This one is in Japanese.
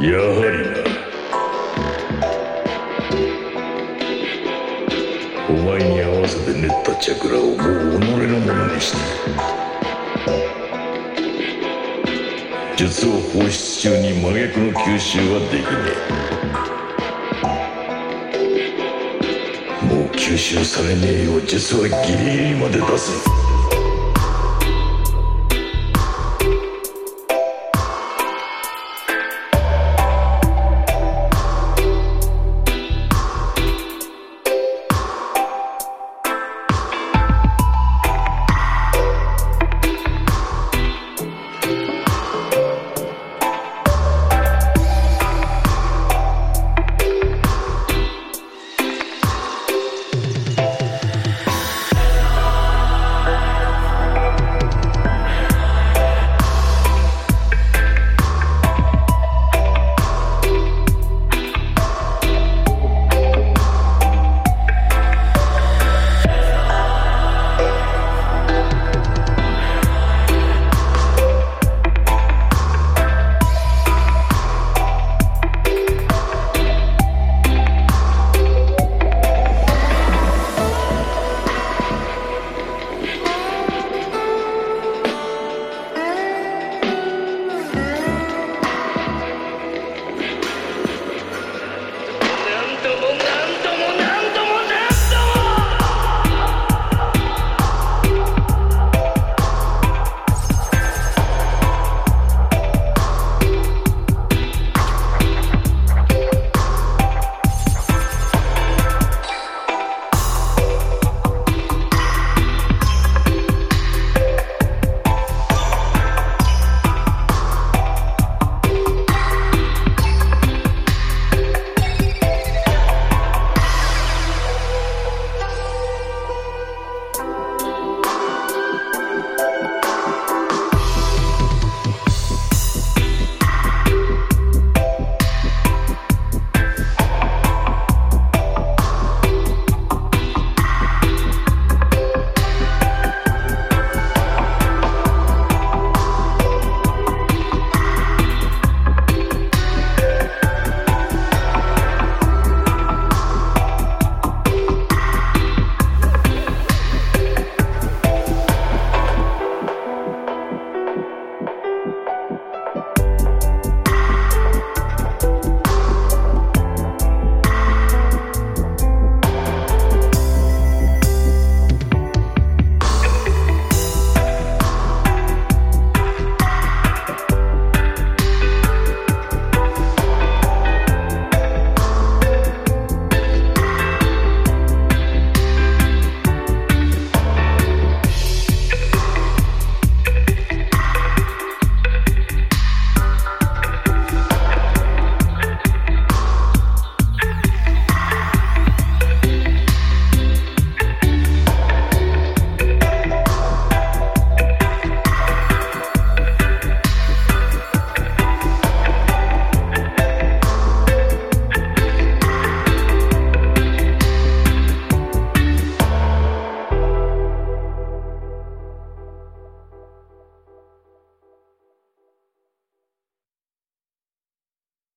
やはりな。お前に合わせて練ったチャクラをもう己のものにして術を放出中に真逆の吸収はできねえ。もう吸収されねえよう術はギリギリまで出す。なんとも